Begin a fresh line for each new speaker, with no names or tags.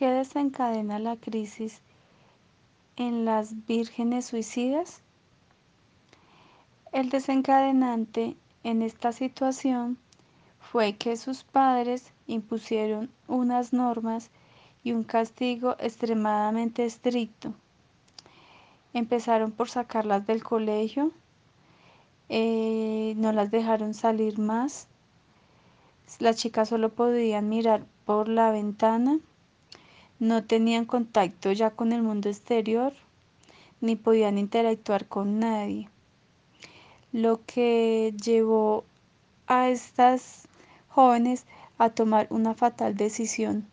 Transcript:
¿Qué desencadena la crisis en las vírgenes suicidas? El desencadenante en esta situación fue que sus padres impusieron unas normas y un castigo extremadamente estricto. Empezaron por sacarlas del colegio, eh, no las dejaron salir más, las chicas solo podían mirar por la ventana, no tenían contacto ya con el mundo exterior, ni podían interactuar con nadie. Lo que llevó a estas jóvenes a tomar una fatal decisión